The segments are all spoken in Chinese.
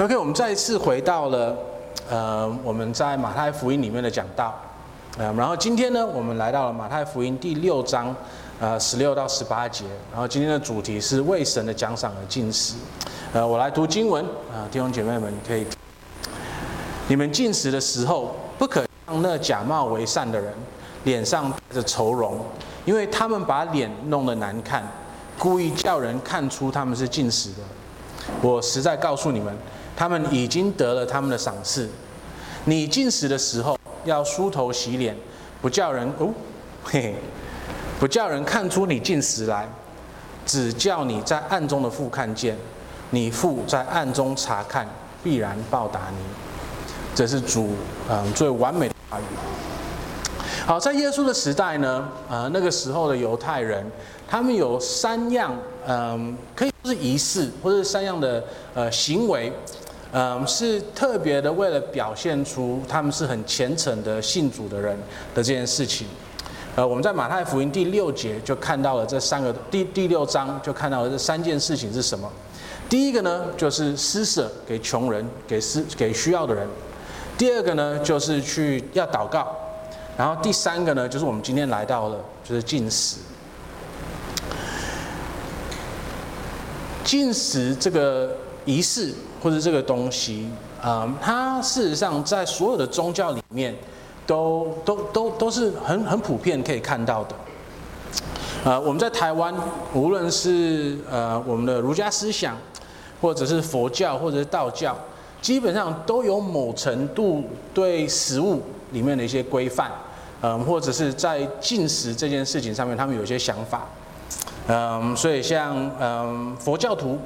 OK，我们再一次回到了呃我们在马太福音里面的讲道，呃，然后今天呢，我们来到了马太福音第六章，呃，十六到十八节，然后今天的主题是为神的奖赏而进食，呃，我来读经文啊，呃，弟兄姐妹们可以，你们进食的时候，不可像那假冒为善的人，脸上带着愁容，因为他们把脸弄得难看，故意叫人看出他们是进食的。我实在告诉你们。他们已经得了他们的赏赐。你进食的时候要梳头洗脸，不叫人哦，嘿嘿，不叫人看出你进食来，只叫你在暗中的父看见，你父在暗中察看，必然报答你。这是主嗯最完美的话语。好，在耶稣的时代呢，呃，那个时候的犹太人，他们有三样嗯，可以说是仪式，或者三样的呃行为。嗯，是特别的，为了表现出他们是很虔诚的信主的人的这件事情。呃，我们在马太福音第六节就看到了这三个，第第六章就看到了这三件事情是什么？第一个呢，就是施舍给穷人，给施给需要的人；第二个呢，就是去要祷告；然后第三个呢，就是我们今天来到了，就是进食。进食这个仪式。或者这个东西，嗯，它事实上在所有的宗教里面都，都都都是很很普遍可以看到的。呃，我们在台湾，无论是呃我们的儒家思想，或者是佛教，或者是道教，基本上都有某程度对食物里面的一些规范，嗯，或者是在进食这件事情上面，他们有一些想法，嗯，所以像嗯佛教徒，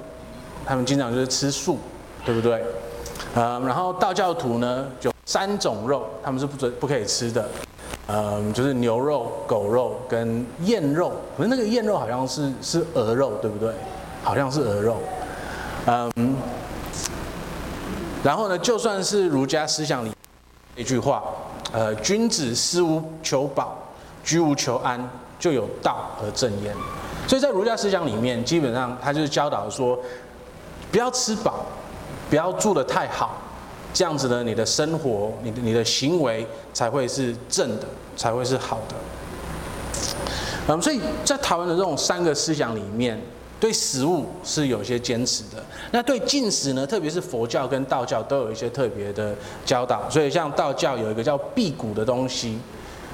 他们经常就是吃素。对不对？嗯，然后道教徒呢，就三种肉，他们是不准不可以吃的，嗯，就是牛肉、狗肉跟燕肉。可是那个燕肉好像是是鹅肉，对不对？好像是鹅肉。嗯，然后呢，就算是儒家思想里一句话，呃，君子思无求饱，居无求安，就有道而正焉。所以在儒家思想里面，基本上他就是教导说，不要吃饱。不要住得太好，这样子呢，你的生活、你的你的行为才会是正的，才会是好的。嗯，所以在台湾的这种三个思想里面，对食物是有些坚持的。那对禁食呢，特别是佛教跟道教都有一些特别的教导。所以像道教有一个叫辟谷的东西，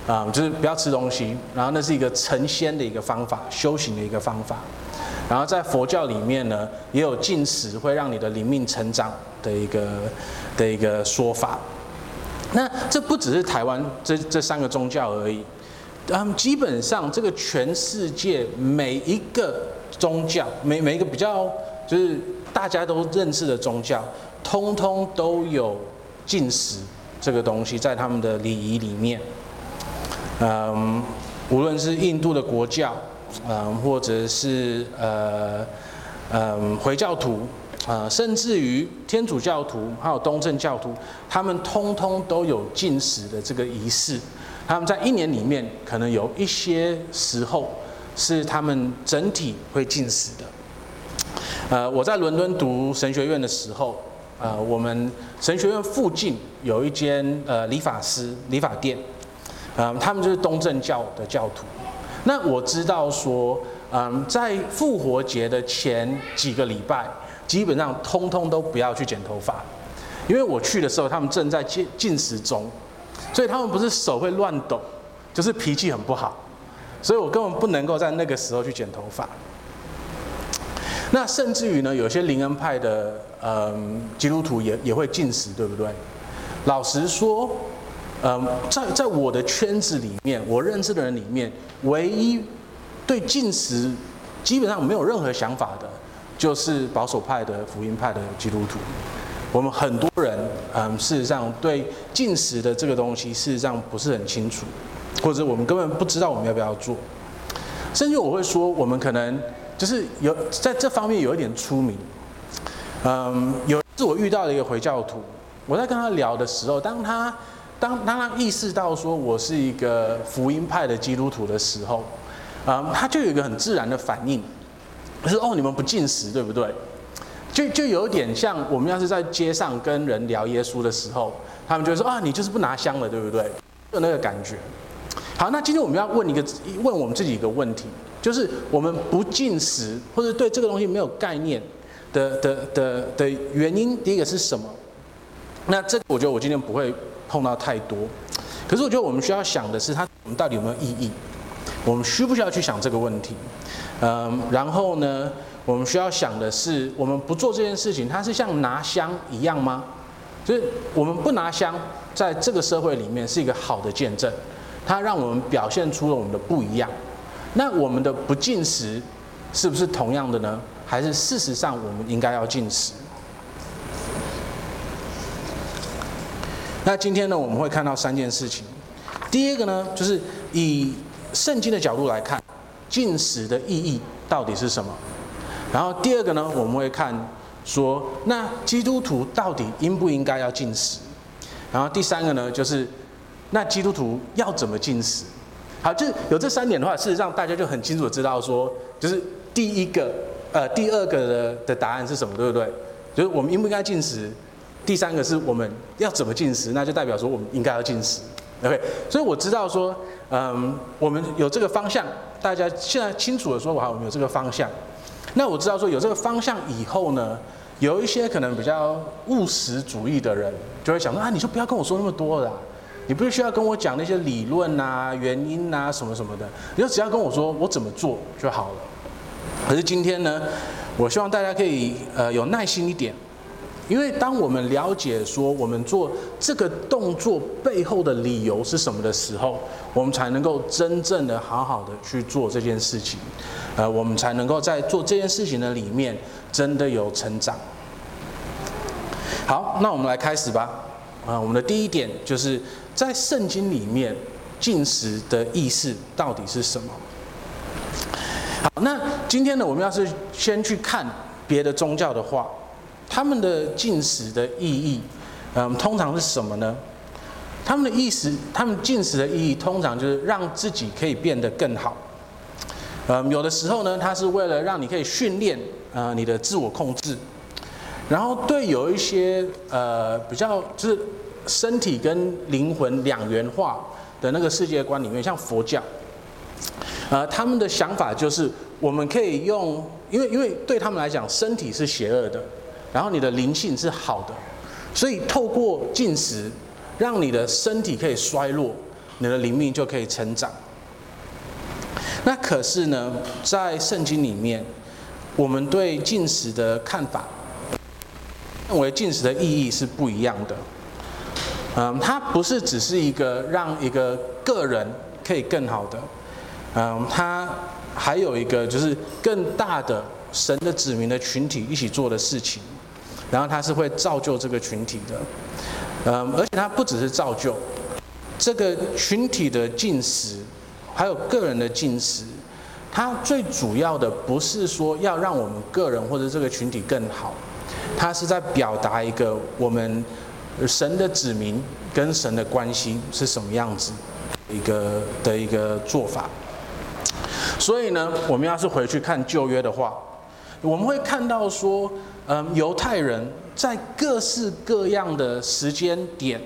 啊，就是不要吃东西，然后那是一个成仙的一个方法，修行的一个方法。然后在佛教里面呢，也有禁食会让你的灵命成长的一个的一个说法。那这不只是台湾这这三个宗教而已，嗯，基本上这个全世界每一个宗教，每每一个比较就是大家都认识的宗教，通通都有禁食这个东西在他们的礼仪里面。嗯，无论是印度的国教。嗯，或者是呃，嗯，回教徒，呃，甚至于天主教徒，还有东正教徒，他们通通都有禁食的这个仪式。他们在一年里面，可能有一些时候是他们整体会禁食的。呃，我在伦敦读神学院的时候，呃，我们神学院附近有一间呃理发师理发店，嗯，他们就是东正教的教徒。那我知道说，嗯，在复活节的前几个礼拜，基本上通通都不要去剪头发，因为我去的时候，他们正在禁禁食中，所以他们不是手会乱抖，就是脾气很不好，所以我根本不能够在那个时候去剪头发。那甚至于呢，有些灵恩派的嗯基督徒也也会禁食，对不对？老实说。嗯，在在我的圈子里面，我认识的人里面，唯一对禁食基本上没有任何想法的，就是保守派的福音派的基督徒。我们很多人，嗯，事实上对禁食的这个东西，事实上不是很清楚，或者我们根本不知道我们要不要做。甚至我会说，我们可能就是有在这方面有一点出名。嗯，有一次我遇到了一个回教徒，我在跟他聊的时候，当他。当当他意识到说我是一个福音派的基督徒的时候，啊、他就有一个很自然的反应，就是哦，你们不进食对不对？就就有点像我们要是在街上跟人聊耶稣的时候，他们就会说啊，你就是不拿香了，对不对？就那个感觉。好，那今天我们要问一个问我们自己一个问题，就是我们不进食或者对这个东西没有概念的的的的原因，第一个是什么？那这个我觉得我今天不会碰到太多，可是我觉得我们需要想的是，它我们到底有没有意义？我们需不需要去想这个问题？嗯，然后呢，我们需要想的是，我们不做这件事情，它是像拿香一样吗？就是我们不拿香，在这个社会里面是一个好的见证，它让我们表现出了我们的不一样。那我们的不进食，是不是同样的呢？还是事实上我们应该要进食？那今天呢，我们会看到三件事情。第一个呢，就是以圣经的角度来看，进食的意义到底是什么？然后第二个呢，我们会看说，那基督徒到底应不应该要进食？然后第三个呢，就是那基督徒要怎么进食？好，就有这三点的话，事实上大家就很清楚知道说，就是第一个，呃，第二个的的答案是什么，对不对？就是我们应不应该进食？第三个是我们要怎么进食，那就代表说我们应该要进食，OK？所以我知道说，嗯，我们有这个方向，大家现在清楚的说，好，我们有这个方向。那我知道说有这个方向以后呢，有一些可能比较务实主义的人就会想说啊，你就不要跟我说那么多了，你不需要跟我讲那些理论啊、原因啊什么什么的，你就只要跟我说我怎么做就好了。可是今天呢，我希望大家可以呃有耐心一点。因为当我们了解说我们做这个动作背后的理由是什么的时候，我们才能够真正的好好的去做这件事情，呃，我们才能够在做这件事情的里面真的有成长。好，那我们来开始吧。啊，我们的第一点就是在圣经里面进食的意思到底是什么？好，那今天呢，我们要是先去看别的宗教的话。他们的进食的意义，嗯，通常是什么呢？他们的意思，他们进食的意义，通常就是让自己可以变得更好。嗯，有的时候呢，它是为了让你可以训练，呃，你的自我控制。然后对有一些呃比较就是身体跟灵魂两元化的那个世界观里面，像佛教，呃，他们的想法就是我们可以用，因为因为对他们来讲，身体是邪恶的。然后你的灵性是好的，所以透过进食，让你的身体可以衰落，你的灵命就可以成长。那可是呢，在圣经里面，我们对进食的看法，认为进食的意义是不一样的。嗯，它不是只是一个让一个个人可以更好的，嗯，它还有一个就是更大的神的子民的群体一起做的事情。然后他是会造就这个群体的，嗯，而且他不只是造就这个群体的进食，还有个人的进食，他最主要的不是说要让我们个人或者这个群体更好，他是在表达一个我们神的子民跟神的关系是什么样子一个的一个做法。所以呢，我们要是回去看旧约的话，我们会看到说。嗯，犹太人在各式各样的时间点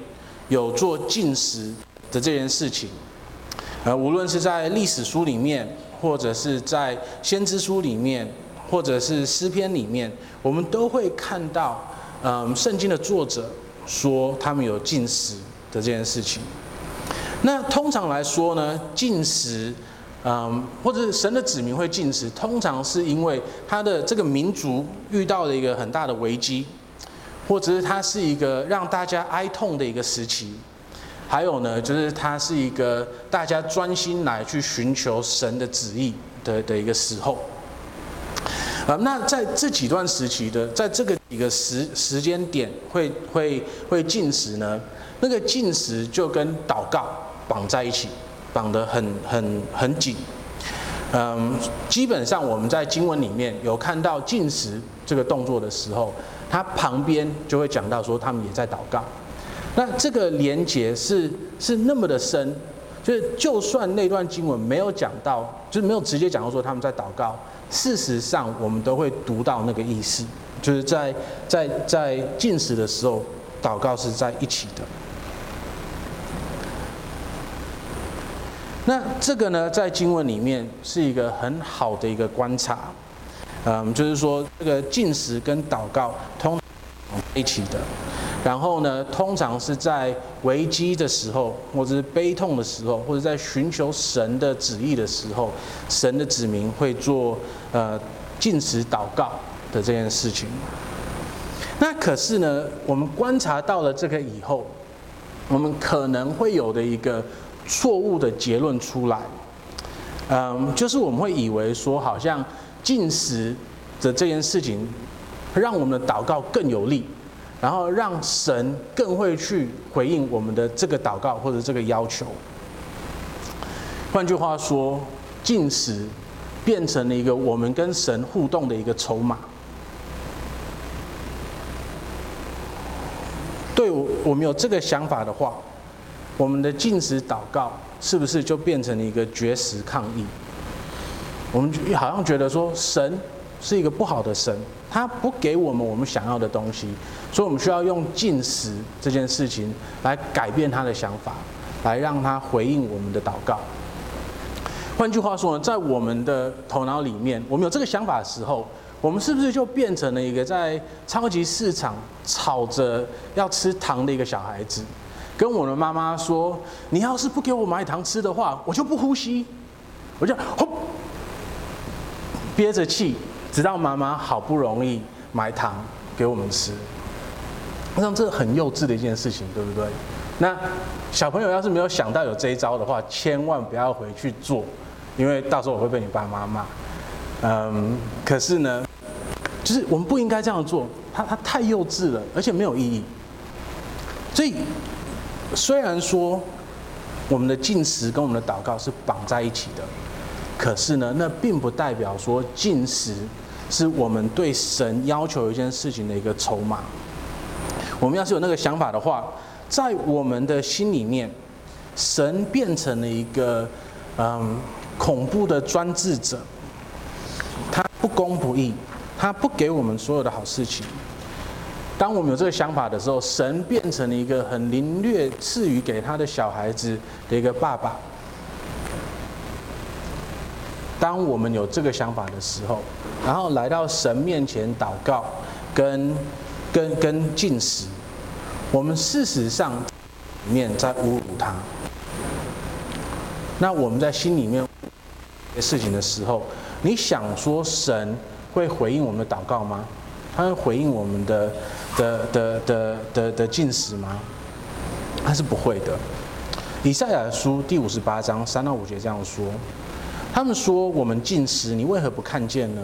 有做进食的这件事情，呃，无论是在历史书里面，或者是在先知书里面，或者是诗篇里面，我们都会看到，嗯，圣经的作者说他们有进食的这件事情。那通常来说呢，进食。嗯，或者是神的子民会进食，通常是因为他的这个民族遇到了一个很大的危机，或者是他是一个让大家哀痛的一个时期，还有呢，就是他是一个大家专心来去寻求神的旨意的的一个时候。啊，那在这几段时期的，在这个几个时时间点会会会进食呢，那个进食就跟祷告绑在一起。绑得很很很紧，嗯，基本上我们在经文里面有看到进食这个动作的时候，它旁边就会讲到说他们也在祷告。那这个连结是是那么的深，就是就算那段经文没有讲到，就是没有直接讲到说他们在祷告，事实上我们都会读到那个意思，就是在在在进食的时候，祷告是在一起的。那这个呢，在经文里面是一个很好的一个观察，嗯，就是说这个进食跟祷告通常一起的。然后呢，通常是在危机的时候，或者是悲痛的时候，或者在寻求神的旨意的时候，神的子民会做呃进食祷告的这件事情。那可是呢，我们观察到了这个以后，我们可能会有的一个错误的结论出来，嗯，就是我们会以为说，好像进食的这件事情，让我们的祷告更有力。然后让神更会去回应我们的这个祷告或者这个要求。换句话说，进食变成了一个我们跟神互动的一个筹码。对我，我们有这个想法的话，我们的禁食祷告是不是就变成了一个绝食抗议？我们好像觉得说神是一个不好的神。他不给我们我们想要的东西，所以我们需要用禁食这件事情来改变他的想法，来让他回应我们的祷告。换句话说，在我们的头脑里面，我们有这个想法的时候，我们是不是就变成了一个在超级市场吵着要吃糖的一个小孩子，跟我的妈妈说：“你要是不给我买糖吃的话，我就不呼吸。”我就吼，憋着气。直到妈妈好不容易买糖给我们吃，我想这很幼稚的一件事情，对不对？那小朋友要是没有想到有这一招的话，千万不要回去做，因为到时候我会被你爸妈骂。嗯，可是呢，就是我们不应该这样做，它它太幼稚了，而且没有意义。所以虽然说我们的进食跟我们的祷告是绑在一起的，可是呢，那并不代表说进食。是我们对神要求一件事情的一个筹码。我们要是有那个想法的话，在我们的心里面，神变成了一个嗯恐怖的专制者，他不公不义，他不给我们所有的好事情。当我们有这个想法的时候，神变成了一个很凌虐赐予给他的小孩子的一个爸爸。当我们有这个想法的时候，然后来到神面前祷告，跟跟跟进食，我们事实上里面在侮辱他。那我们在心里面事情的时候，你想说神会回应我们的祷告吗？他会回应我们的的的的的的进食吗？他是不会的。以赛亚书第五十八章三到五节这样说。他们说：“我们进食，你为何不看见呢？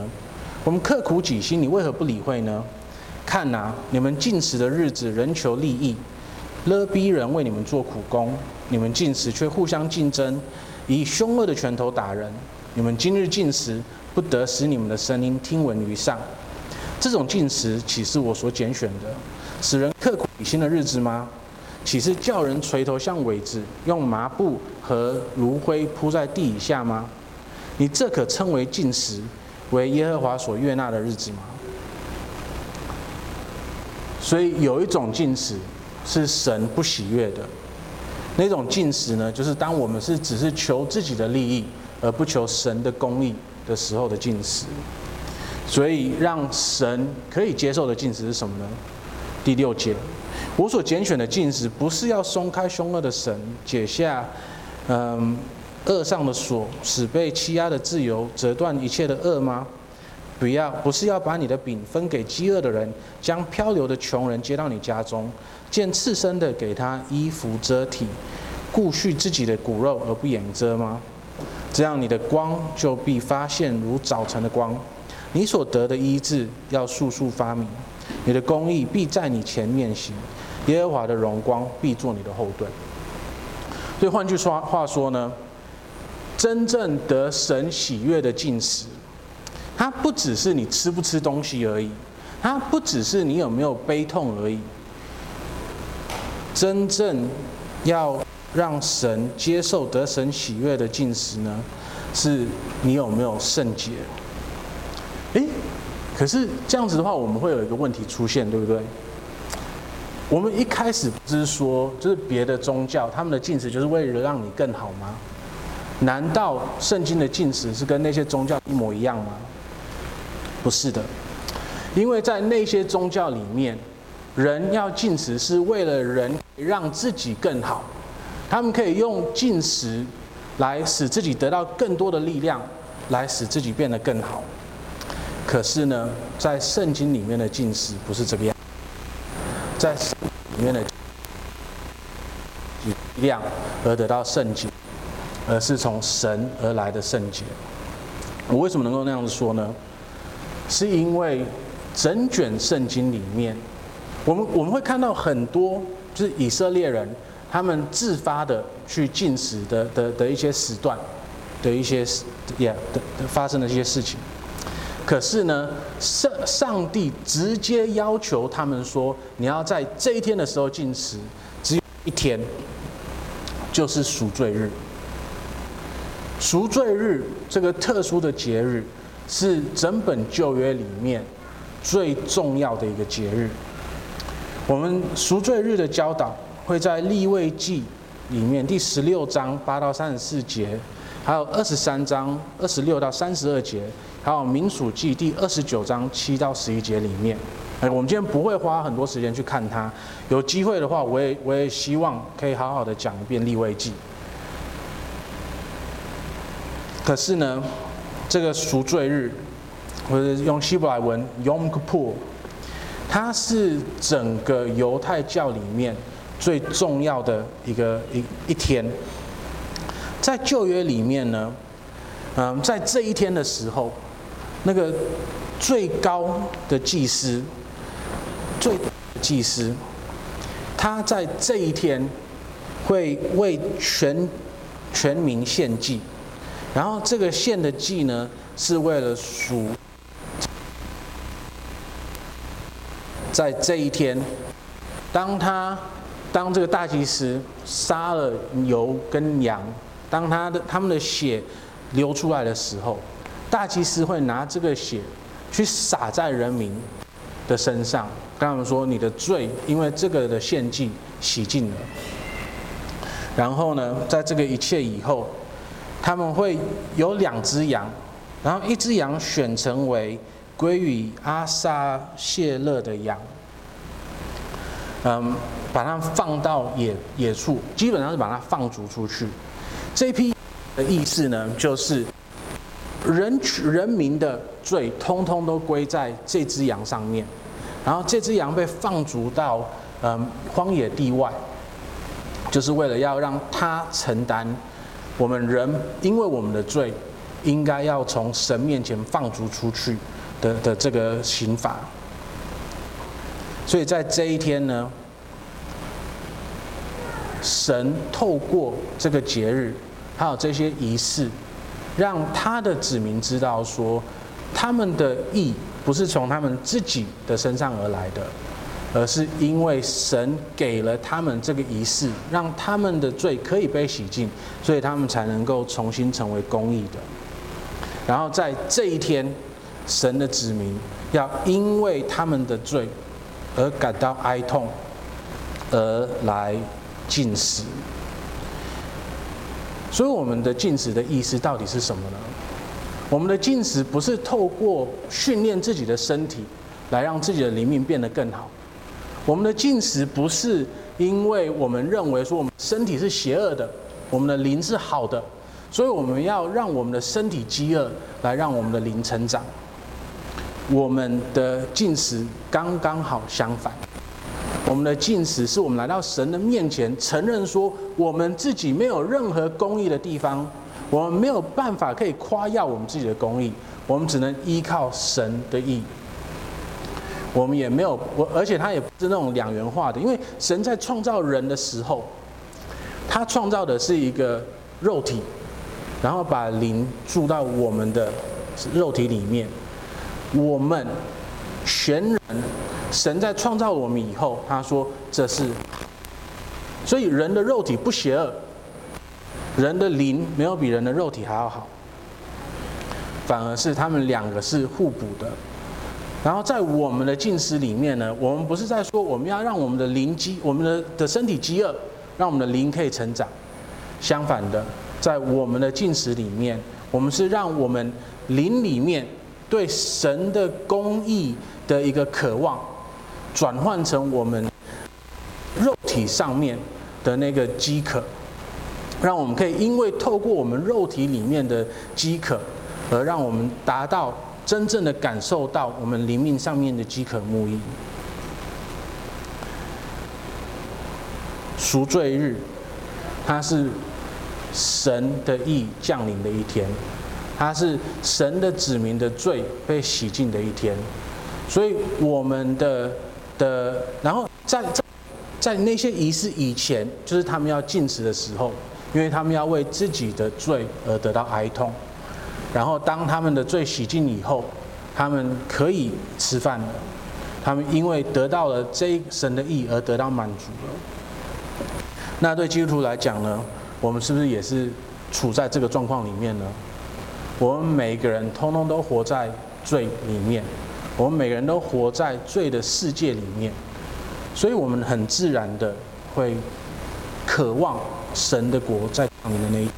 我们刻苦己心，你为何不理会呢？看呐，你们进食的日子，人求利益，勒逼人为你们做苦工。你们进食却互相竞争，以凶恶的拳头打人。你们今日进食，不得使你们的声音听闻于上。这种禁食，岂是我所拣选的，使人刻苦己心的日子吗？岂是叫人垂头像苇子，用麻布和炉灰铺在地以下吗？”你这可称为禁食，为耶和华所悦纳的日子吗？所以有一种禁食是神不喜悦的，那种禁食呢，就是当我们是只是求自己的利益，而不求神的公义的时候的禁食。所以让神可以接受的禁食是什么呢？第六节，我所拣选的禁食，不是要松开凶恶的绳，解下，嗯。恶上的锁，使被欺压的自由，折断一切的恶吗？不要，不是要把你的饼分给饥饿的人，将漂流的穷人接到你家中，见赤身的给他衣服遮体，顾恤自己的骨肉而不掩遮吗？这样你的光就必发现如早晨的光，你所得的医治要速速发明，你的公义必在你前面行，耶和华的荣光必做你的后盾。所以换句话话说呢？真正得神喜悦的进食，它不只是你吃不吃东西而已，它不只是你有没有悲痛而已。真正要让神接受得神喜悦的进食呢，是你有没有圣洁？诶，可是这样子的话，我们会有一个问题出现，对不对？我们一开始不是说，就是别的宗教他们的禁食就是为了让你更好吗？难道圣经的禁食是跟那些宗教一模一样吗？不是的，因为在那些宗教里面，人要禁食是为了人让自己更好，他们可以用禁食来使自己得到更多的力量，来使自己变得更好。可是呢，在圣经里面的禁食不是这个样，在圣经里面的力量而得到圣洁。而是从神而来的圣洁。我为什么能够那样子说呢？是因为整卷圣经里面，我们我们会看到很多就是以色列人他们自发的去进食的的的一些时段的一些也的发生的一些事情。可是呢，上上帝直接要求他们说，你要在这一天的时候禁食，只有一天，就是赎罪日。赎罪日这个特殊的节日，是整本旧约里面最重要的一个节日。我们赎罪日的教导会在立位记里面第十六章八到三十四节，还有二十三章二十六到三十二节，还有民数记第二十九章七到十一节里面。哎，我们今天不会花很多时间去看它。有机会的话，我也我也希望可以好好的讲一遍利未记。可是呢，这个赎罪日，或者用希伯来文 Yom Kippur，它是整个犹太教里面最重要的一个一一天。在旧约里面呢，嗯，在这一天的时候，那个最高的祭司，最大的祭司，他在这一天会为全全民献祭。然后这个献的祭呢，是为了赎。在这一天，当他当这个大祭司杀了牛跟羊，当他的他们的血流出来的时候，大祭司会拿这个血去洒在人民的身上，跟他们说：“你的罪，因为这个的献祭洗净了。”然后呢，在这个一切以后。他们会有两只羊，然后一只羊选成为归于阿撒谢勒的羊，嗯，把它放到野野处，基本上是把它放逐出去。这批的意思呢，就是人人民的罪通通都归在这只羊上面，然后这只羊被放逐到嗯荒野地外，就是为了要让他承担。我们人因为我们的罪，应该要从神面前放逐出去的的这个刑罚。所以在这一天呢，神透过这个节日，还有这些仪式，让他的子民知道说，他们的义不是从他们自己的身上而来的。而是因为神给了他们这个仪式，让他们的罪可以被洗净，所以他们才能够重新成为公义的。然后在这一天，神的子民要因为他们的罪而感到哀痛，而来进食。所以，我们的进食的意思到底是什么呢？我们的进食不是透过训练自己的身体来让自己的灵命变得更好。我们的进食不是因为我们认为说我们身体是邪恶的，我们的灵是好的，所以我们要让我们的身体饥饿，来让我们的灵成长。我们的进食刚刚好相反，我们的禁食是我们来到神的面前，承认说我们自己没有任何公义的地方，我们没有办法可以夸耀我们自己的公义，我们只能依靠神的义。我们也没有我，而且他也不是那种两元化的，因为神在创造人的时候，他创造的是一个肉体，然后把灵住到我们的肉体里面。我们全人，神在创造我们以后，他说这是，所以人的肉体不邪恶，人的灵没有比人的肉体还要好，反而是他们两个是互补的。然后在我们的进食里面呢，我们不是在说我们要让我们的灵饥，我们的的身体饥饿，让我们的灵可以成长。相反的，在我们的进食里面，我们是让我们灵里面对神的公义的一个渴望，转换成我们肉体上面的那个饥渴，让我们可以因为透过我们肉体里面的饥渴，而让我们达到。真正的感受到我们灵命上面的饥渴慕义，赎罪日，它是神的意降临的一天，它是神的子民的罪被洗净的一天，所以我们的的，然后在在在那些仪式以前，就是他们要禁食的时候，因为他们要为自己的罪而得到哀痛。然后，当他们的罪洗净以后，他们可以吃饭了。他们因为得到了这神的意而得到满足了。那对基督徒来讲呢？我们是不是也是处在这个状况里面呢？我们每一个人通通都活在罪里面，我们每个人都活在罪的世界里面，所以我们很自然的会渴望神的国在降临的那一天。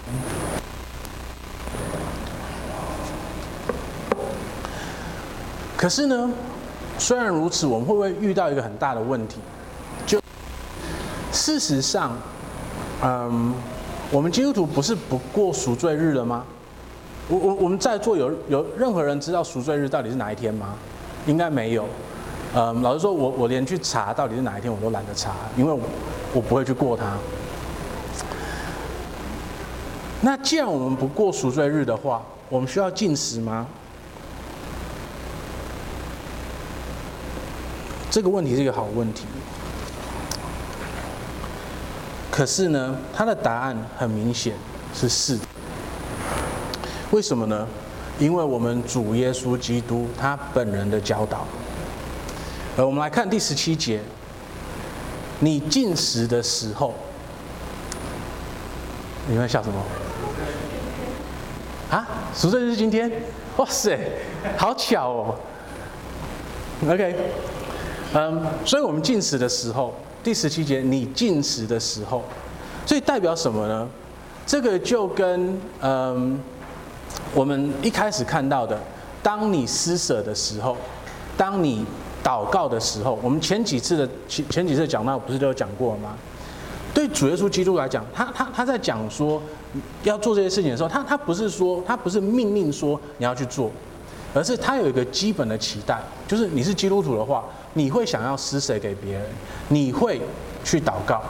可是呢，虽然如此，我们会不会遇到一个很大的问题？就事实上，嗯，我们基督徒不是不过赎罪日了吗？我我我们在座有有任何人知道赎罪日到底是哪一天吗？应该没有。嗯，老实说，我我连去查到底是哪一天我都懒得查，因为我我不会去过它。那既然我们不过赎罪日的话，我们需要禁食吗？这个问题是一个好问题，可是呢，它的答案很明显是是。为什么呢？因为我们主耶稣基督他本人的教导。呃，我们来看第十七节，你进食的时候，你们笑什么？啊？赎罪日是今天？哇塞，好巧哦。OK。嗯，所以我们进食的时候，第十七节，你进食的时候，所以代表什么呢？这个就跟嗯，我们一开始看到的，当你施舍的时候，当你祷告的时候，我们前几次的前前几次讲到，不是都有讲过吗？对主耶稣基督来讲，他他他在讲说要做这些事情的时候，他他不是说他不是命令说你要去做，而是他有一个基本的期待，就是你是基督徒的话。你会想要施舍给别人，你会去祷告。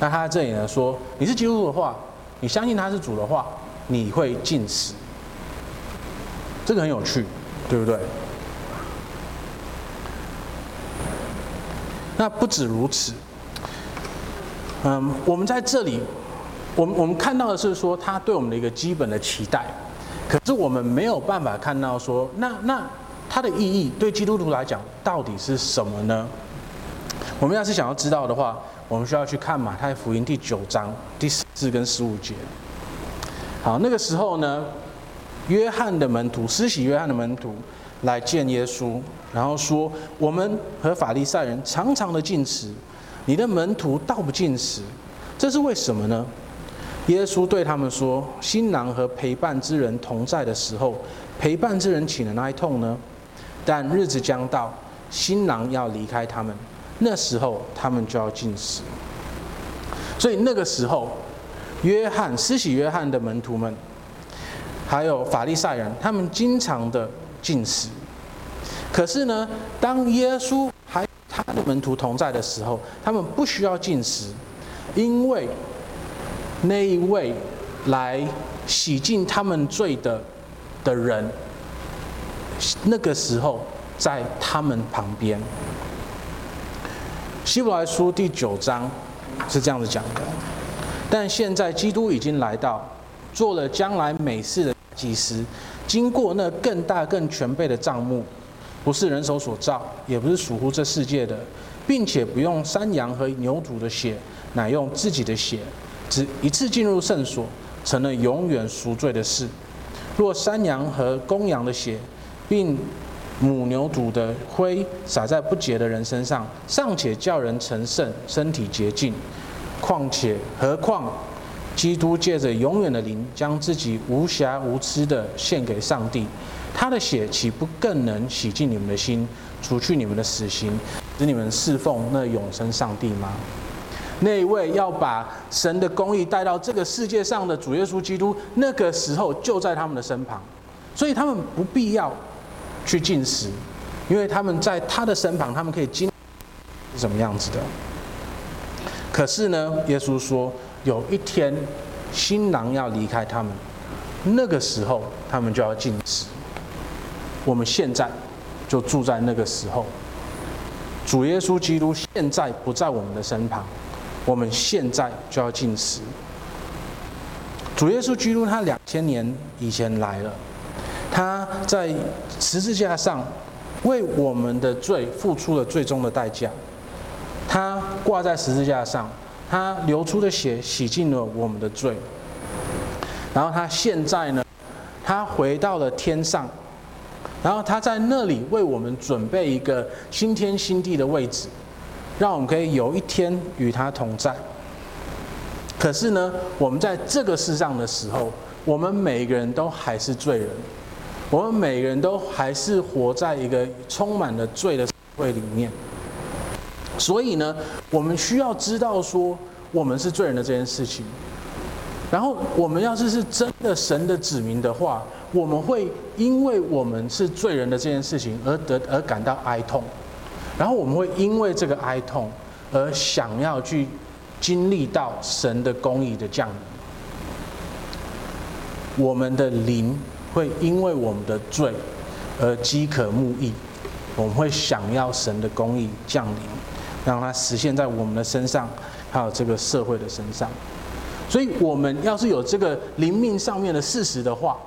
那他在这里呢说，你是基督徒的话，你相信他是主的话，你会进食。这个很有趣，对不对？那不止如此，嗯，我们在这里，我们我们看到的是说他对我们的一个基本的期待，可是我们没有办法看到说那那。它的意义对基督徒来讲到底是什么呢？我们要是想要知道的话，我们需要去看马太福音第九章第十四跟十五节。好，那个时候呢，约翰的门徒，施洗约翰的门徒来见耶稣，然后说：“我们和法利赛人常常的禁食，你的门徒倒不禁食，这是为什么呢？”耶稣对他们说：“新郎和陪伴之人同在的时候，陪伴之人岂能哀痛呢？”但日子将到，新郎要离开他们，那时候他们就要禁食。所以那个时候，约翰施洗约翰的门徒们，还有法利赛人，他们经常的进食。可是呢，当耶稣还他的门徒同在的时候，他们不需要进食，因为那一位来洗净他们罪的的人。那个时候，在他们旁边，《希伯来书》第九章是这样子讲的。但现在基督已经来到，做了将来美事的祭司，经过那更大更全备的帐幕，不是人手所造，也不是属乎这世界的，并且不用山羊和牛犊的血，乃用自己的血，只一次进入圣所，成了永远赎罪的事。若山羊和公羊的血，并母牛犊的灰洒在不洁的人身上，尚且叫人成圣，身体洁净。况且何况，基督借着永远的灵，将自己无瑕无疵的献给上帝，他的血岂不更能洗净你们的心，除去你们的死刑，使你们侍奉那永生上帝吗？那一位要把神的公义带到这个世界上的主耶稣基督，那个时候就在他们的身旁，所以他们不必要去进食，因为他们在他的身旁，他们可以经是什么样子的。可是呢，耶稣说有一天新郎要离开他们，那个时候他们就要进食。我们现在就住在那个时候，主耶稣基督现在不在我们的身旁，我们现在就要进食。主耶稣基督他两千年以前来了。他在十字架上为我们的罪付出了最终的代价。他挂在十字架上，他流出的血洗净了我们的罪。然后他现在呢，他回到了天上，然后他在那里为我们准备一个新天新地的位置，让我们可以有一天与他同在。可是呢，我们在这个世上的时候，我们每个人都还是罪人。我们每个人都还是活在一个充满了罪的社会里面，所以呢，我们需要知道说我们是罪人的这件事情。然后，我们要是是真的神的子民的话，我们会因为我们是罪人的这件事情而得而感到哀痛，然后我们会因为这个哀痛而想要去经历到神的公义的降临，我们的灵。会因为我们的罪而饥渴慕义，我们会想要神的公义降临，让它实现在我们的身上，还有这个社会的身上。所以，我们要是有这个灵命上面的事实的话，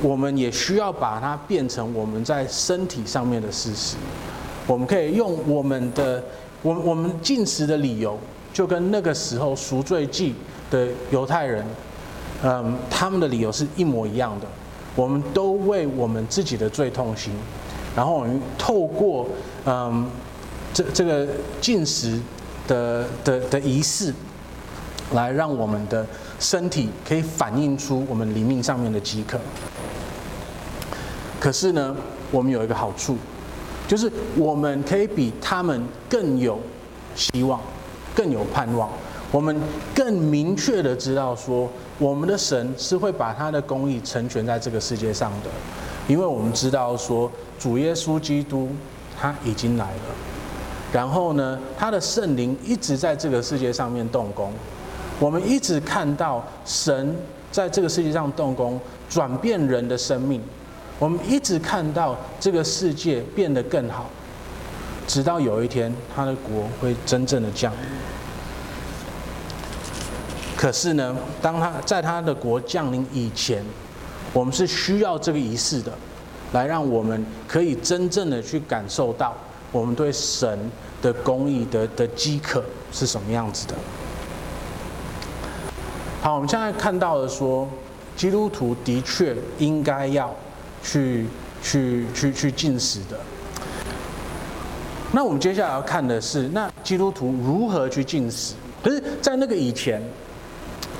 我们也需要把它变成我们在身体上面的事实。我们可以用我们的，我我们进食的理由，就跟那个时候赎罪祭的犹太人。嗯，他们的理由是一模一样的。我们都为我们自己的罪痛心，然后我们透过嗯这这个进食的的的仪式，来让我们的身体可以反映出我们灵命上面的饥渴。可是呢，我们有一个好处，就是我们可以比他们更有希望，更有盼望。我们更明确的知道说。我们的神是会把他的公义成全在这个世界上的，因为我们知道说主耶稣基督他已经来了，然后呢，他的圣灵一直在这个世界上面动工，我们一直看到神在这个世界上动工，转变人的生命，我们一直看到这个世界变得更好，直到有一天他的国会真正的降临。可是呢，当他在他的国降临以前，我们是需要这个仪式的，来让我们可以真正的去感受到我们对神的公义的的饥渴是什么样子的。好，我们现在看到了说，基督徒的确应该要去去去去进食的。那我们接下来要看的是，那基督徒如何去进食？可是，在那个以前。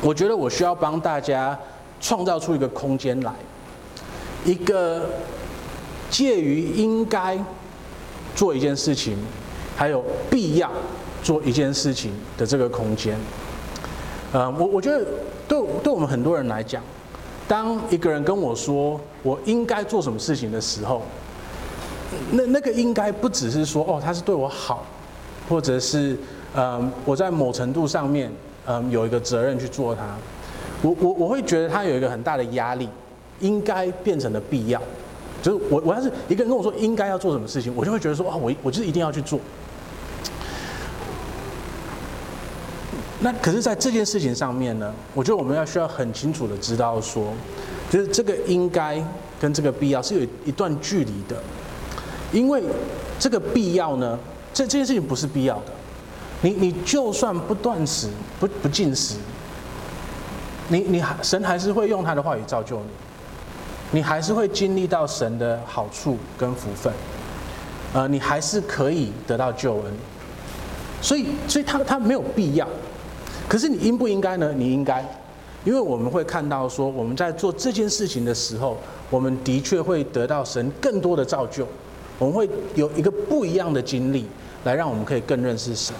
我觉得我需要帮大家创造出一个空间来，一个介于应该做一件事情，还有必要做一件事情的这个空间。呃，我我觉得对对我们很多人来讲，当一个人跟我说我应该做什么事情的时候，那那个应该不只是说哦，他是对我好，或者是呃，我在某程度上面。嗯，有一个责任去做它，我我我会觉得他有一个很大的压力，应该变成了必要。就是我我要是一个人跟我说应该要做什么事情，我就会觉得说啊，我我就是一定要去做。那可是，在这件事情上面呢，我觉得我们要需要很清楚的知道说，就是这个应该跟这个必要是有一段距离的，因为这个必要呢，这这件事情不是必要的。你你就算不断食不不进食，你你还神还是会用他的话语造就你。你还是会经历到神的好处跟福分，呃，你还是可以得到救恩。所以，所以他他没有必要。可是你应不应该呢？你应该，因为我们会看到说，我们在做这件事情的时候，我们的确会得到神更多的造就，我们会有一个不一样的经历，来让我们可以更认识神。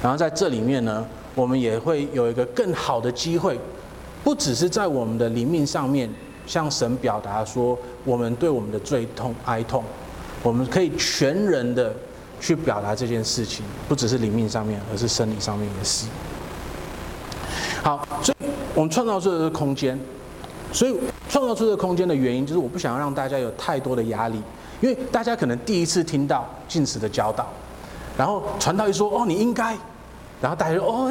然后在这里面呢，我们也会有一个更好的机会，不只是在我们的灵命上面向神表达说，我们对我们的罪痛哀痛，我们可以全人的。去表达这件事情，不只是灵命上面，而是生理上面也是。好，所以我们创造出这个空间，所以创造出这个空间的原因，就是我不想要让大家有太多的压力，因为大家可能第一次听到禁食的教导，然后传道一说哦，你应该，然后大家就哦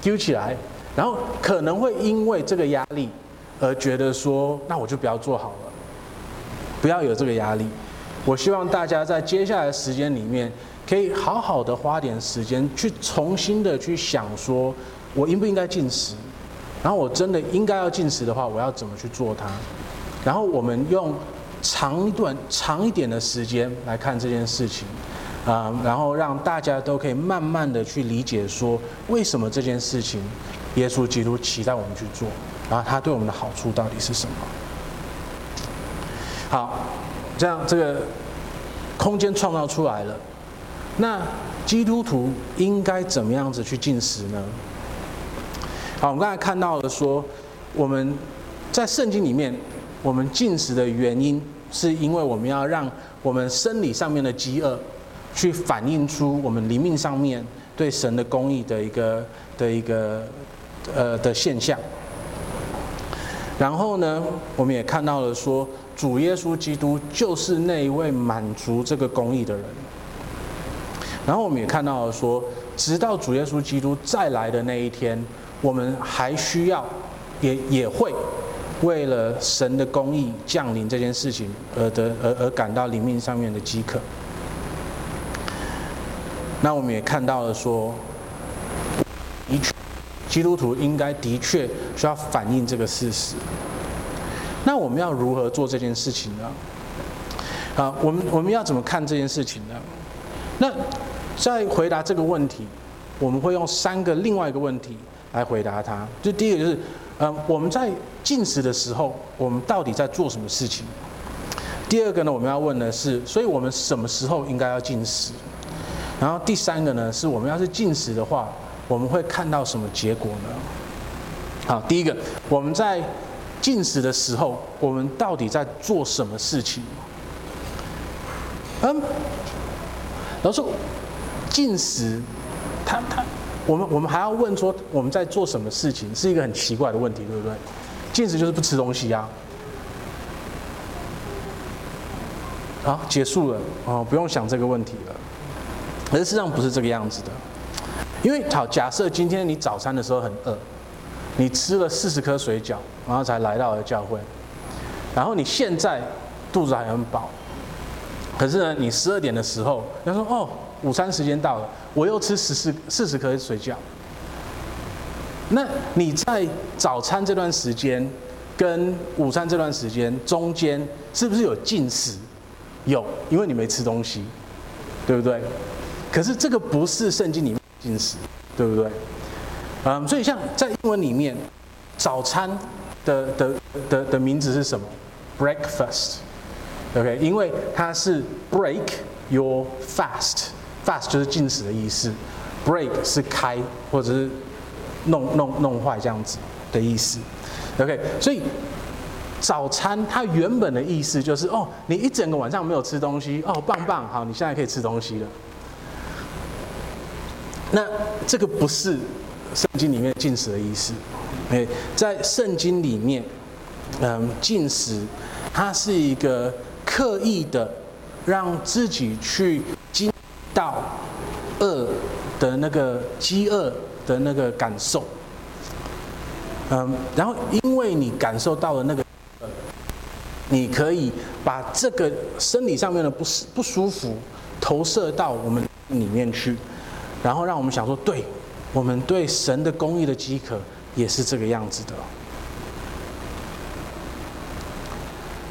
丢起来，然后可能会因为这个压力而觉得说，那我就不要做好了，不要有这个压力。我希望大家在接下来的时间里面，可以好好的花点时间去重新的去想说，我应不应该进食？然后我真的应该要进食的话，我要怎么去做它？然后我们用长一段、长一点的时间来看这件事情，啊，然后让大家都可以慢慢的去理解说，为什么这件事情，耶稣基督期待我们去做，然后他对我们的好处到底是什么？好。这样，这个空间创造出来了，那基督徒应该怎么样子去进食呢？好，我们刚才看到了说，我们在圣经里面，我们进食的原因，是因为我们要让我们生理上面的饥饿，去反映出我们灵命上面对神的公义的一个的一个呃的现象。然后呢，我们也看到了说。主耶稣基督就是那一位满足这个公义的人。然后我们也看到了说，直到主耶稣基督再来的那一天，我们还需要，也也会为了神的公义降临这件事情而得而而感到灵命上面的饥渴。那我们也看到了说，基督徒应该的确需要反映这个事实。那我们要如何做这件事情呢？啊，我们我们要怎么看这件事情呢？那在回答这个问题，我们会用三个另外一个问题来回答它。就第一个就是，嗯，我们在进食的时候，我们到底在做什么事情？第二个呢，我们要问的是，所以我们什么时候应该要进食？然后第三个呢，是我们要是进食的话，我们会看到什么结果呢？好，第一个，我们在进食的时候，我们到底在做什么事情？嗯，然后说进食，他他，我们我们还要问说我们在做什么事情，是一个很奇怪的问题，对不对？进食就是不吃东西呀。好，结束了哦，不用想这个问题了。可是事实上不是这个样子的，因为好，假设今天你早餐的时候很饿。你吃了四十颗水饺，然后才来到了教会，然后你现在肚子还很饱，可是呢，你十二点的时候，他说：“哦，午餐时间到了，我又吃十四四十颗水饺。”那你在早餐这段时间跟午餐这段时间中间，是不是有进食？有，因为你没吃东西，对不对？可是这个不是圣经里面进食，对不对？嗯，所以像在英文里面，早餐的的的的名字是什么？Breakfast，OK，因为它是 break your fast，fast 就是进食的意思，break 是开或者是弄弄弄坏这样子的意思，OK，所以早餐它原本的意思就是哦，你一整个晚上没有吃东西，哦，棒棒，好，你现在可以吃东西了。那这个不是。圣经里面禁食的意思，哎，在圣经里面，嗯，禁食，它是一个刻意的让自己去经到饿的那个饥饿的那个感受，嗯，然后因为你感受到了那个，你可以把这个生理上面的不适不舒服投射到我们里面去，然后让我们想说对。我们对神的公义的饥渴也是这个样子的。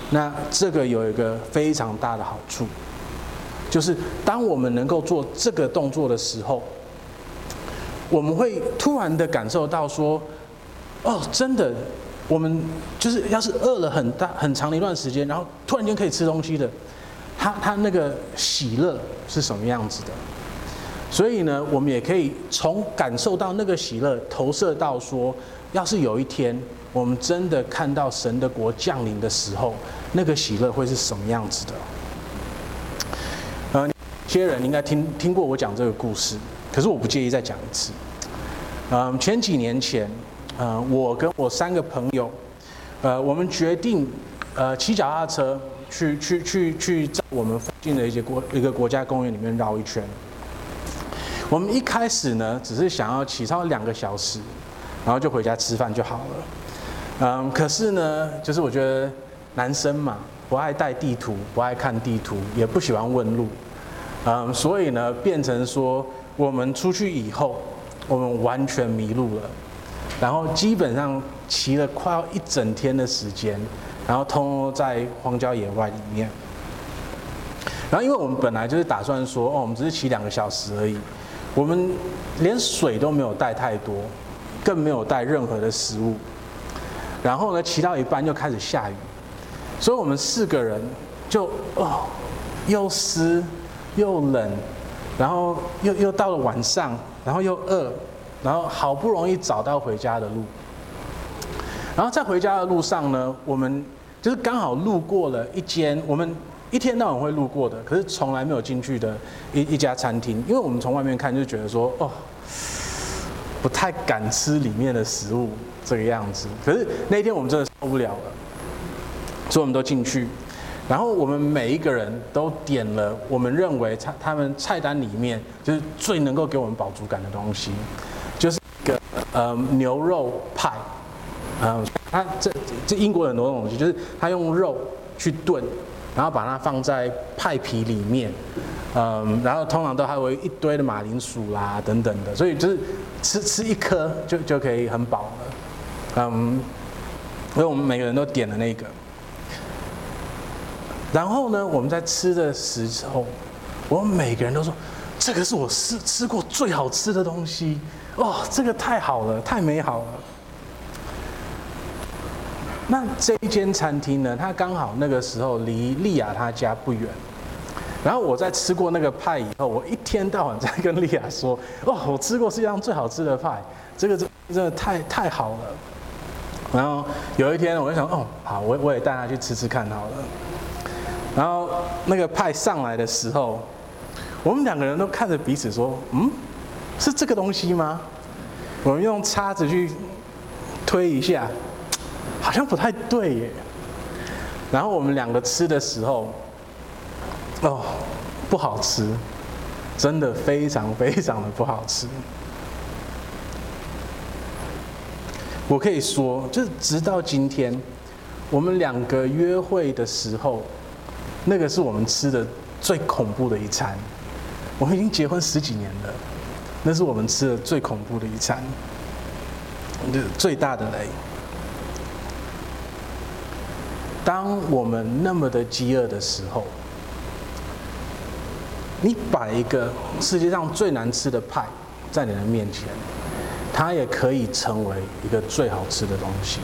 那这个有一个非常大的好处，就是当我们能够做这个动作的时候，我们会突然的感受到说，哦，真的，我们就是要是饿了很大很长的一段时间，然后突然间可以吃东西的，他他那个喜乐是什么样子的？所以呢，我们也可以从感受到那个喜乐，投射到说，要是有一天我们真的看到神的国降临的时候，那个喜乐会是什么样子的？呃，一些人应该听听过我讲这个故事。可是我不介意再讲一次。嗯，前几年前，呃，我跟我三个朋友，呃，我们决定，呃，骑脚踏车去去去去在我们附近的一些国一个国家公园里面绕一圈。我们一开始呢，只是想要骑超两个小时，然后就回家吃饭就好了。嗯，可是呢，就是我觉得男生嘛，不爱带地图，不爱看地图，也不喜欢问路。嗯，所以呢，变成说。我们出去以后，我们完全迷路了，然后基本上骑了快要一整天的时间，然后通通在荒郊野外里面。然后因为我们本来就是打算说，哦，我们只是骑两个小时而已，我们连水都没有带太多，更没有带任何的食物。然后呢，骑到一半又开始下雨，所以我们四个人就哦，又湿又冷。然后又又到了晚上，然后又饿，然后好不容易找到回家的路。然后在回家的路上呢，我们就是刚好路过了一间我们一天到晚会路过的，可是从来没有进去的一一家餐厅，因为我们从外面看就觉得说，哦，不太敢吃里面的食物这个样子。可是那天我们真的受不了了，所以我们都进去。然后我们每一个人都点了我们认为菜他们菜单里面就是最能够给我们饱足感的东西，就是一个呃牛肉派，嗯，他这这英国很多东西，就是他用肉去炖，然后把它放在派皮里面，嗯，然后通常都还有一堆的马铃薯啦等等的，所以就是吃吃一颗就就可以很饱了，嗯，所以我们每个人都点了那个。然后呢，我们在吃的时候，我们每个人都说：“这个是我吃吃过最好吃的东西，哦，这个太好了，太美好了。”那这一间餐厅呢，它刚好那个时候离莉亚她家不远。然后我在吃过那个派以后，我一天到晚在跟莉亚说：“哦，我吃过世界上最好吃的派，这个真真的太太好了。”然后有一天，我就想：“哦，好，我我也带她去吃吃看好了。”然后那个派上来的时候，我们两个人都看着彼此说：“嗯，是这个东西吗？”我们用叉子去推一下，好像不太对耶。然后我们两个吃的时候，哦，不好吃，真的非常非常的不好吃。我可以说，就是直到今天，我们两个约会的时候。那个是我们吃的最恐怖的一餐，我们已经结婚十几年了，那是我们吃的最恐怖的一餐，就最大的雷。当我们那么的饥饿的时候，你摆一个世界上最难吃的派在你的面前，它也可以成为一个最好吃的东西。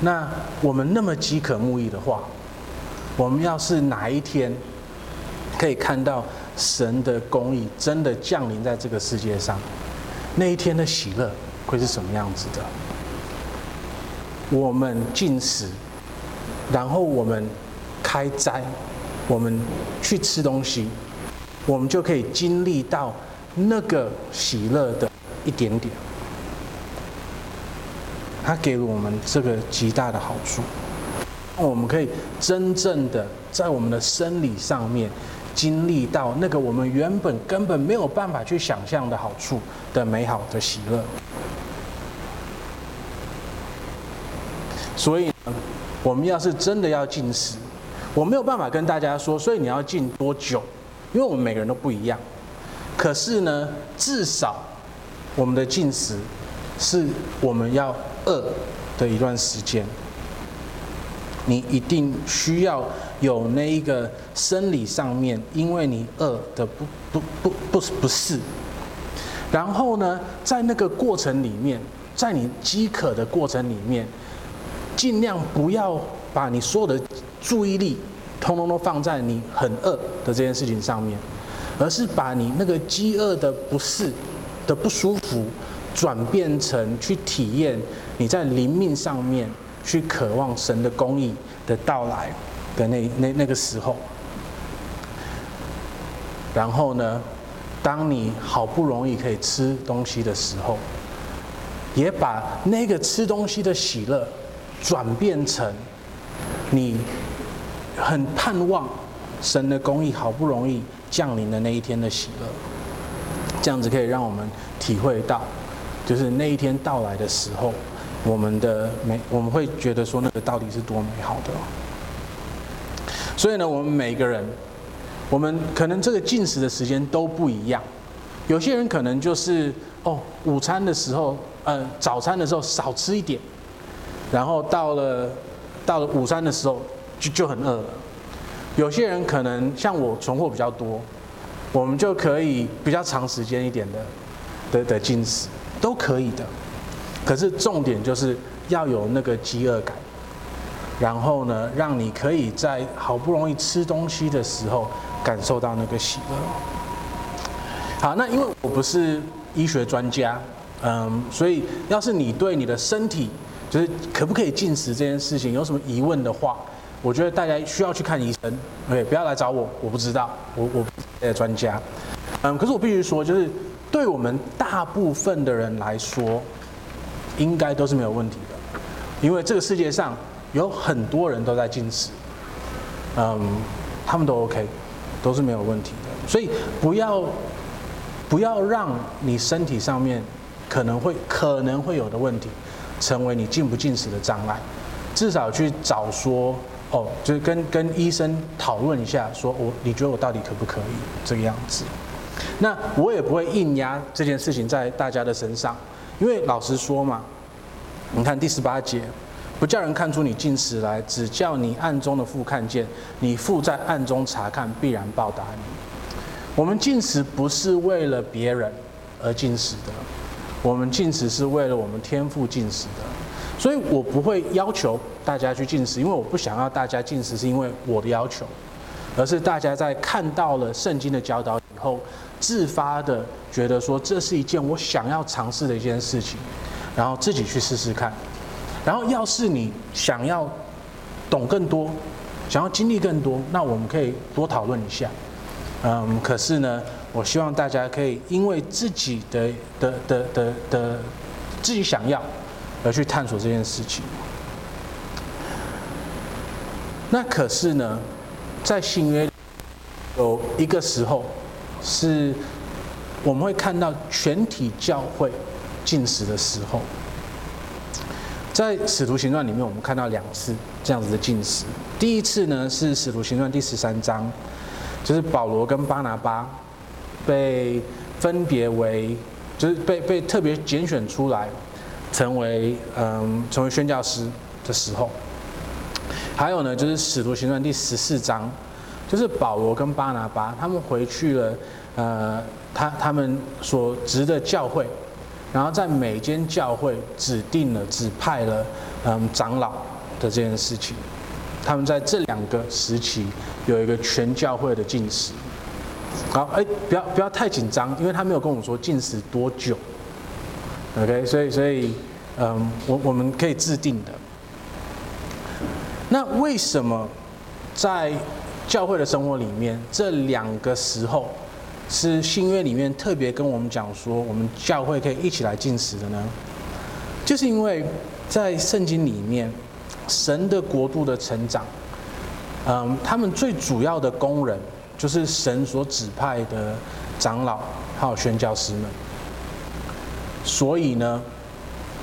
那我们那么饥渴慕义的话，我们要是哪一天可以看到神的公义真的降临在这个世界上，那一天的喜乐会是什么样子的？我们进食，然后我们开斋，我们去吃东西，我们就可以经历到那个喜乐的一点点。他给了我们这个极大的好处。我们可以真正的在我们的生理上面经历到那个我们原本根本没有办法去想象的好处的美好的喜乐。所以呢，我们要是真的要禁食，我没有办法跟大家说，所以你要禁多久？因为我们每个人都不一样。可是呢，至少我们的禁食是我们要饿的一段时间。你一定需要有那一个生理上面，因为你饿的不不不不不是。然后呢，在那个过程里面，在你饥渴的过程里面，尽量不要把你所有的注意力通通都放在你很饿的这件事情上面，而是把你那个饥饿的不适的不舒服，转变成去体验你在灵命上面。去渴望神的公义的到来的那那那个时候，然后呢，当你好不容易可以吃东西的时候，也把那个吃东西的喜乐转变成你很盼望神的公义好不容易降临的那一天的喜乐，这样子可以让我们体会到，就是那一天到来的时候。我们的美，我们会觉得说那个到底是多美好的。所以呢，我们每个人，我们可能这个进食的时间都不一样。有些人可能就是哦，午餐的时候，呃，早餐的时候少吃一点，然后到了到了午餐的时候就就很饿了。有些人可能像我存货比较多，我们就可以比较长时间一点的的的进食，都可以的。可是重点就是要有那个饥饿感，然后呢，让你可以在好不容易吃东西的时候感受到那个喜乐。好，那因为我不是医学专家，嗯，所以要是你对你的身体就是可不可以进食这件事情？有什么疑问的话，我觉得大家需要去看医生，OK，不要来找我，我不知道，我我不是专家，嗯，可是我必须说，就是对我们大部分的人来说。应该都是没有问题的，因为这个世界上有很多人都在进食，嗯，他们都 OK，都是没有问题的。所以不要不要让你身体上面可能会可能会有的问题，成为你进不进食的障碍。至少去找说哦，就是跟跟医生讨论一下，说我你觉得我到底可不可以这个样子？那我也不会硬压这件事情在大家的身上。因为老实说嘛，你看第十八节，不叫人看出你进食来，只叫你暗中的父看见，你父在暗中察看，必然报答你。我们进食不是为了别人而进食的，我们进食是为了我们天赋进食的。所以我不会要求大家去进食，因为我不想要大家进食，是因为我的要求，而是大家在看到了圣经的教导以后。自发的觉得说，这是一件我想要尝试的一件事情，然后自己去试试看。然后要是你想要懂更多，想要经历更多，那我们可以多讨论一下。嗯，可是呢，我希望大家可以因为自己的的的的的自己想要而去探索这件事情。那可是呢，在新约有一个时候。是，我们会看到全体教会进食的时候，在《使徒行传》里面，我们看到两次这样子的进食。第一次呢是《使徒行传》第十三章，就是保罗跟巴拿巴被分别为，就是被被特别拣选出来，成为嗯成为宣教师的时候。还有呢，就是《使徒行传》第十四章。就是保罗跟巴拿巴他们回去了，呃，他他们所执的教会，然后在每间教会指定了、指派了，嗯，长老的这件事情。他们在这两个时期有一个全教会的禁食。好，哎，不要不要太紧张，因为他没有跟我说禁食多久。OK，所以所以，嗯，我我们可以制定的。那为什么在教会的生活里面，这两个时候是新约里面特别跟我们讲说，我们教会可以一起来进食的呢？就是因为在圣经里面，神的国度的成长，嗯，他们最主要的工人就是神所指派的长老还有宣教师们。所以呢，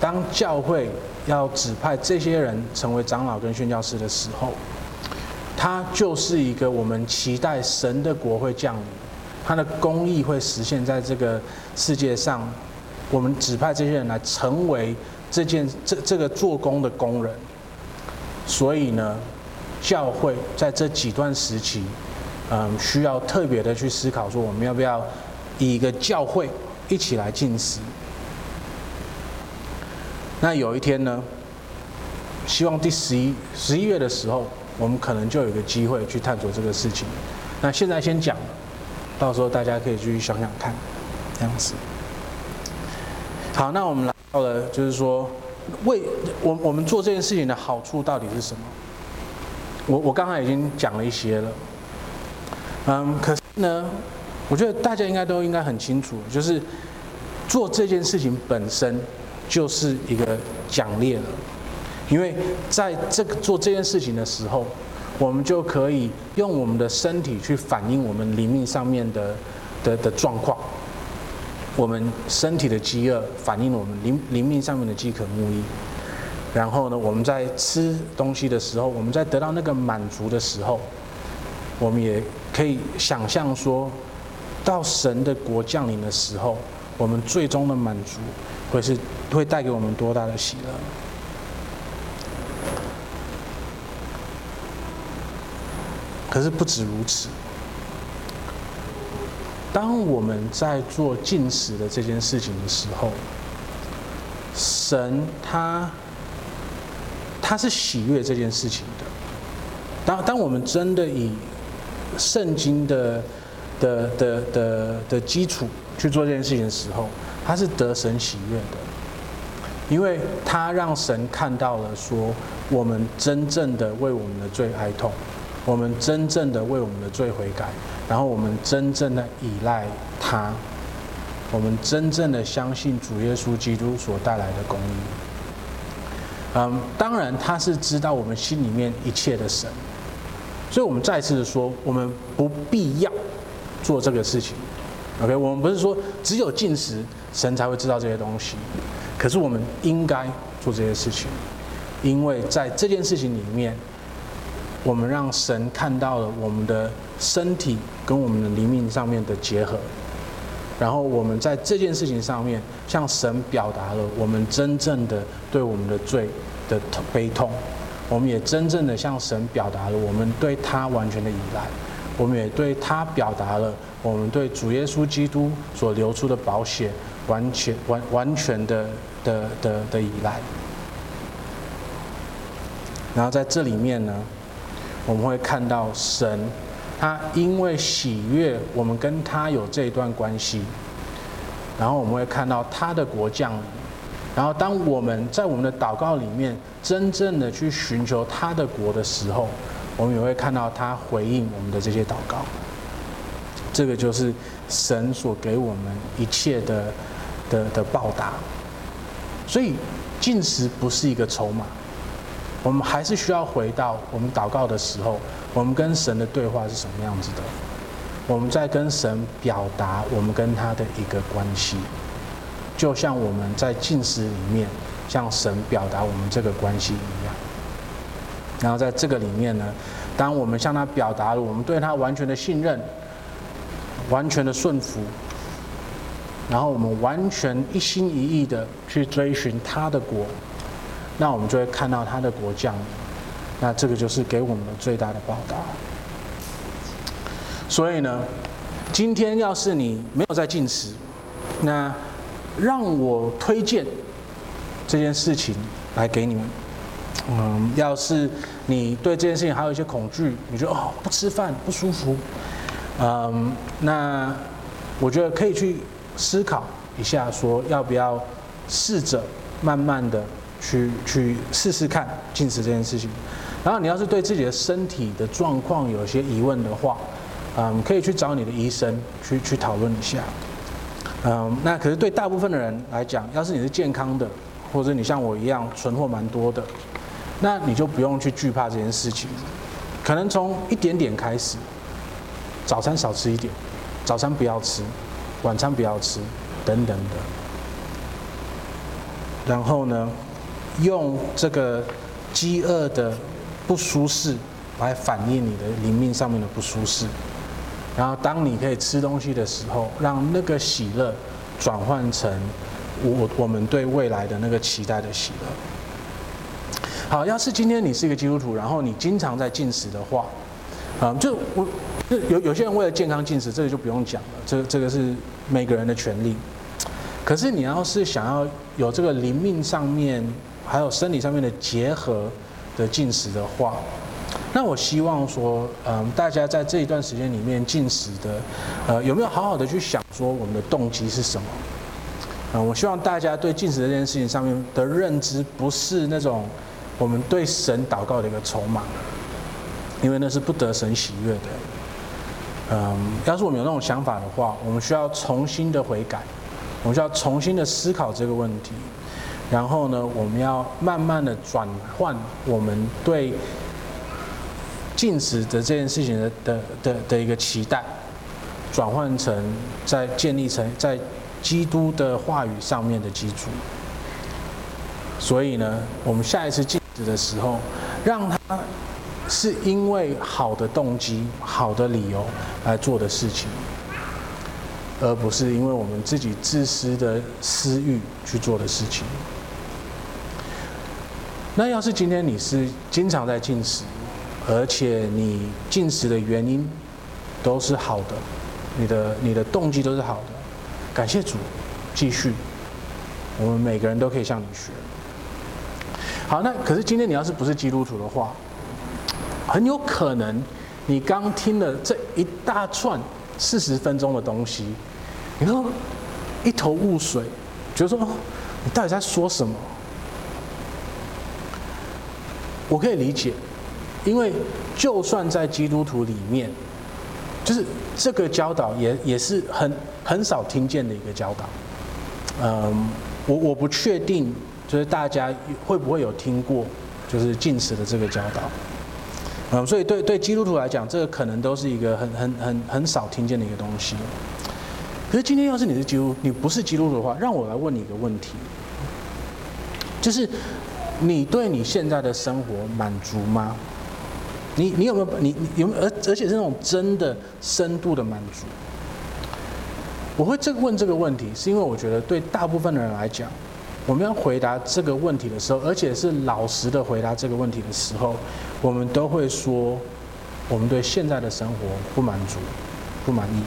当教会要指派这些人成为长老跟宣教师的时候，他就是一个我们期待神的国会降临，他的公义会实现在这个世界上。我们指派这些人来成为这件这这个做工的工人，所以呢，教会在这几段时期，嗯，需要特别的去思考说，我们要不要以一个教会一起来进食？那有一天呢，希望第十一十一月的时候，我们可能就有个机会去探索这个事情。那现在先讲，到时候大家可以去想想看，这样子。好，那我们来到了，就是说，为我我们做这件事情的好处到底是什么？我我刚才已经讲了一些了。嗯，可是呢，我觉得大家应该都应该很清楚，就是做这件事情本身就是一个奖励了。因为在这个做这件事情的时候，我们就可以用我们的身体去反映我们灵命上面的的的状况。我们身体的饥饿反映了我们灵灵命上面的饥渴慕义。然后呢，我们在吃东西的时候，我们在得到那个满足的时候，我们也可以想象说，到神的国降临的时候，我们最终的满足会是会带给我们多大的喜乐？可是不止如此，当我们在做进食的这件事情的时候，神他他是喜悦这件事情的。当当我们真的以圣经的的的的的基础去做这件事情的时候，他是得神喜悦的，因为他让神看到了说，我们真正的为我们的罪哀痛。我们真正的为我们的罪悔改，然后我们真正的依赖他，我们真正的相信主耶稣基督所带来的公义。嗯，当然他是知道我们心里面一切的神，所以我们再次的说，我们不必要做这个事情。OK，我们不是说只有进食神才会知道这些东西，可是我们应该做这些事情，因为在这件事情里面。我们让神看到了我们的身体跟我们的灵命上面的结合，然后我们在这件事情上面向神表达了我们真正的对我们的罪的悲痛，我们也真正的向神表达了我们对他完全的依赖，我们也对他表达了我们对主耶稣基督所流出的宝血完全完完全的的的的依赖，然后在这里面呢。我们会看到神，他因为喜悦我们跟他有这一段关系，然后我们会看到他的国降临，然后当我们在我们的祷告里面真正的去寻求他的国的时候，我们也会看到他回应我们的这些祷告。这个就是神所给我们一切的的的报答。所以进食不是一个筹码。我们还是需要回到我们祷告的时候，我们跟神的对话是什么样子的？我们在跟神表达我们跟他的一个关系，就像我们在禁食里面向神表达我们这个关系一样。然后在这个里面呢，当我们向他表达了我们对他完全的信任、完全的顺服，然后我们完全一心一意的去追寻他的国。那我们就会看到他的国降临，那这个就是给我们的最大的报答。所以呢，今天要是你没有在禁食，那让我推荐这件事情来给你们。嗯，要是你对这件事情还有一些恐惧，你觉得哦，不吃饭不舒服，嗯，那我觉得可以去思考一下，说要不要试着慢慢的。去去试试看禁食这件事情，然后你要是对自己的身体的状况有些疑问的话，嗯，可以去找你的医生去去讨论一下。嗯，那可是对大部分的人来讲，要是你是健康的，或者你像我一样存货蛮多的，那你就不用去惧怕这件事情。可能从一点点开始，早餐少吃一点，早餐不要吃，晚餐不要吃，等等的。然后呢，用这个饥饿的不舒适来反映你的灵命上面的不舒适，然后当你可以吃东西的时候，让那个喜乐转换成我我们对未来的那个期待的喜乐。好，要是今天你是一个基督徒，然后你经常在进食的话，啊，就我有有些人为了健康进食，这个就不用讲了，这这个是每个人的权利。可是你要是想要有这个灵命上面还有生理上面的结合的进食的话，那我希望说，嗯，大家在这一段时间里面禁食的，呃，有没有好好的去想说我们的动机是什么？啊，我希望大家对禁食这件事情上面的认知不是那种。我们对神祷告的一个筹码，因为那是不得神喜悦的。嗯，要是我们有那种想法的话，我们需要重新的悔改，我们需要重新的思考这个问题。然后呢，我们要慢慢的转换我们对禁食的这件事情的的的的一个期待，转换成在建立成在基督的话语上面的基础。所以呢，我们下一次禁止的时候，让他是因为好的动机、好的理由来做的事情，而不是因为我们自己自私的私欲去做的事情。那要是今天你是经常在禁食，而且你进食的原因都是好的，你的你的动机都是好的，感谢主，继续，我们每个人都可以向你学。好，那可是今天你要是不是基督徒的话，很有可能你刚听了这一大串四十分钟的东西，然后一头雾水，觉得说你到底在说什么？我可以理解，因为就算在基督徒里面，就是这个教导也也是很很少听见的一个教导。嗯，我我不确定。就是大家会不会有听过，就是进食的这个教导，嗯，所以对对基督徒来讲，这个可能都是一个很很很很少听见的一个东西。可是今天要是你是基督，你不是基督徒的话，让我来问你一个问题，就是你对你现在的生活满足吗？你你有没有你你有没有而而且是那种真的深度的满足？我会这个问这个问题，是因为我觉得对大部分的人来讲。我们要回答这个问题的时候，而且是老实的回答这个问题的时候，我们都会说，我们对现在的生活不满足、不满意。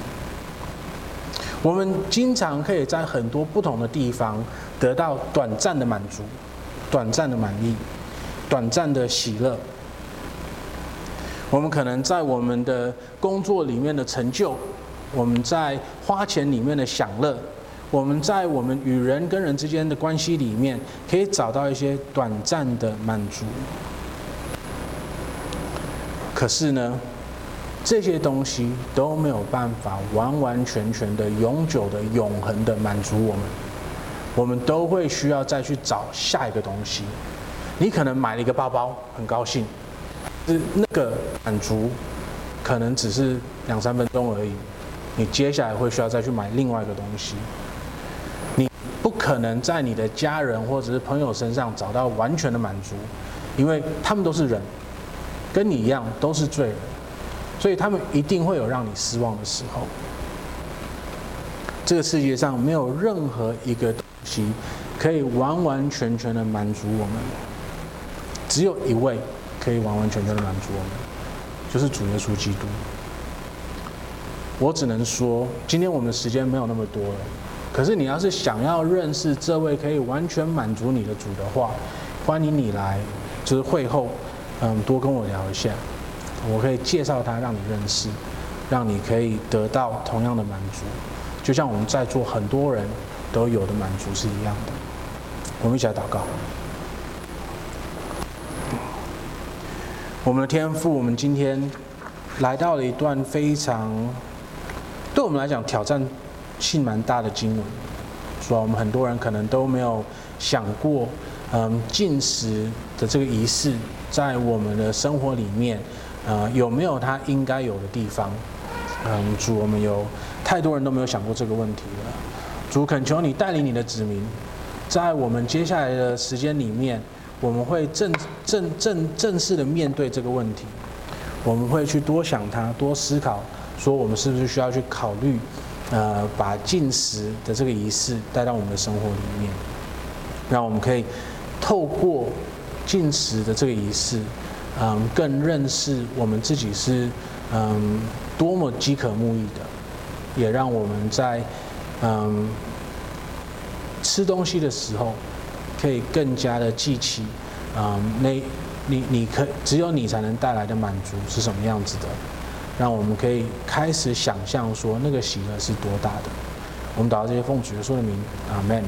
我们经常可以在很多不同的地方得到短暂的满足、短暂的满意、短暂的喜乐。我们可能在我们的工作里面的成就，我们在花钱里面的享乐。我们在我们与人跟人之间的关系里面，可以找到一些短暂的满足。可是呢，这些东西都没有办法完完全全的、永久的、永恒的满足我们。我们都会需要再去找下一个东西。你可能买了一个包包，很高兴，是那个满足，可能只是两三分钟而已。你接下来会需要再去买另外一个东西。你不可能在你的家人或者是朋友身上找到完全的满足，因为他们都是人，跟你一样都是罪人，所以他们一定会有让你失望的时候。这个世界上没有任何一个东西可以完完全全的满足我们，只有一位可以完完全全的满足我们，就是主耶稣基督。我只能说，今天我们的时间没有那么多了。可是你要是想要认识这位可以完全满足你的主的话，欢迎你来，就是会后，嗯，多跟我聊一下，我可以介绍他让你认识，让你可以得到同样的满足，就像我们在座很多人都有的满足是一样的。我们一起来祷告。我们的天赋，我们今天来到了一段非常，对我们来讲挑战。性蛮大的经文，说我们很多人可能都没有想过，嗯，进食的这个仪式在我们的生活里面，呃，有没有它应该有的地方？嗯，主，我们有太多人都没有想过这个问题了。主，恳求你带领你的子民，在我们接下来的时间里面，我们会正正正正式的面对这个问题，我们会去多想它，多思考，说我们是不是需要去考虑。呃，把进食的这个仪式带到我们的生活里面，让我们可以透过进食的这个仪式，嗯，更认识我们自己是嗯多么饥渴慕义的，也让我们在嗯吃东西的时候，可以更加的记起，嗯，那你你可只有你才能带来的满足是什么样子的，让我们可以开始想象说那个喜乐是多大的。我们祷告这些奉主耶稣的名，阿门。